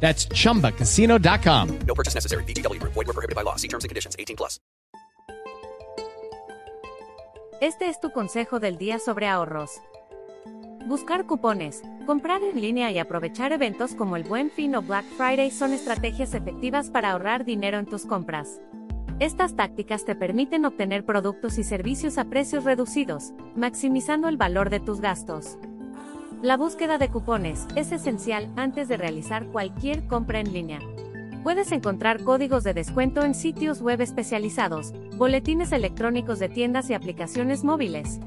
That's chumbacasino.com. No purchase necessary. VGW Group. Void were prohibited by law. See terms and conditions. 18 plus. Este es tu consejo del día sobre ahorros. Buscar cupones, comprar en línea y aprovechar eventos como el Buen Fin o Black Friday son estrategias efectivas para ahorrar dinero en tus compras. Estas tácticas te permiten obtener productos y servicios a precios reducidos, maximizando el valor de tus gastos. La búsqueda de cupones es esencial antes de realizar cualquier compra en línea. Puedes encontrar códigos de descuento en sitios web especializados, boletines electrónicos de tiendas y aplicaciones móviles.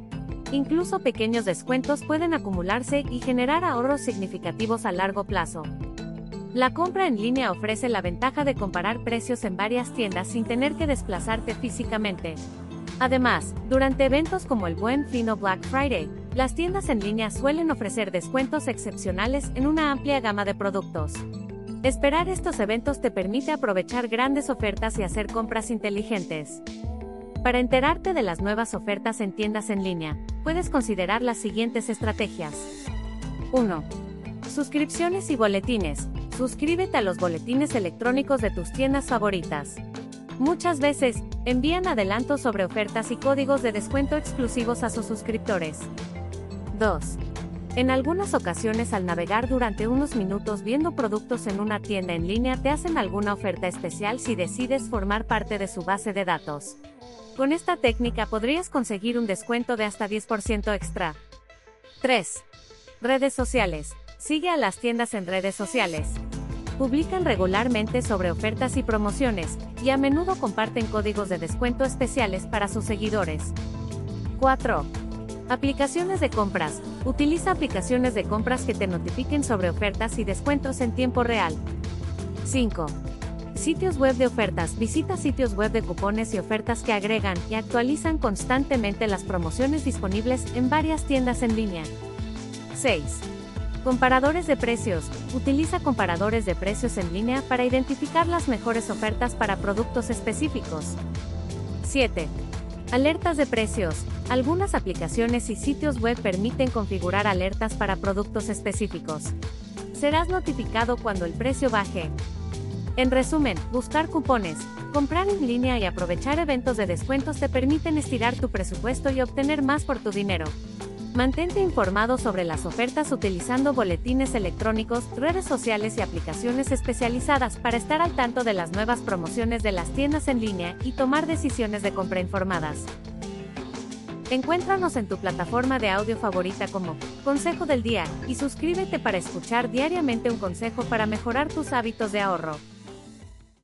Incluso pequeños descuentos pueden acumularse y generar ahorros significativos a largo plazo. La compra en línea ofrece la ventaja de comparar precios en varias tiendas sin tener que desplazarte físicamente. Además, durante eventos como el Buen Fin Black Friday, las tiendas en línea suelen ofrecer descuentos excepcionales en una amplia gama de productos. Esperar estos eventos te permite aprovechar grandes ofertas y hacer compras inteligentes. Para enterarte de las nuevas ofertas en tiendas en línea, puedes considerar las siguientes estrategias. 1. Suscripciones y boletines. Suscríbete a los boletines electrónicos de tus tiendas favoritas. Muchas veces, envían adelantos sobre ofertas y códigos de descuento exclusivos a sus suscriptores. 2. En algunas ocasiones al navegar durante unos minutos viendo productos en una tienda en línea te hacen alguna oferta especial si decides formar parte de su base de datos. Con esta técnica podrías conseguir un descuento de hasta 10% extra. 3. Redes sociales. Sigue a las tiendas en redes sociales. Publican regularmente sobre ofertas y promociones, y a menudo comparten códigos de descuento especiales para sus seguidores. 4. Aplicaciones de compras. Utiliza aplicaciones de compras que te notifiquen sobre ofertas y descuentos en tiempo real. 5. Sitios web de ofertas. Visita sitios web de cupones y ofertas que agregan y actualizan constantemente las promociones disponibles en varias tiendas en línea. 6. Comparadores de precios. Utiliza comparadores de precios en línea para identificar las mejores ofertas para productos específicos. 7. Alertas de precios. Algunas aplicaciones y sitios web permiten configurar alertas para productos específicos. Serás notificado cuando el precio baje. En resumen, buscar cupones, comprar en línea y aprovechar eventos de descuentos te permiten estirar tu presupuesto y obtener más por tu dinero. Mantente informado sobre las ofertas utilizando boletines electrónicos, redes sociales y aplicaciones especializadas para estar al tanto de las nuevas promociones de las tiendas en línea y tomar decisiones de compra informadas. Encuéntranos en tu plataforma de audio favorita como Consejo del Día y suscríbete para escuchar diariamente un consejo para mejorar tus hábitos de ahorro.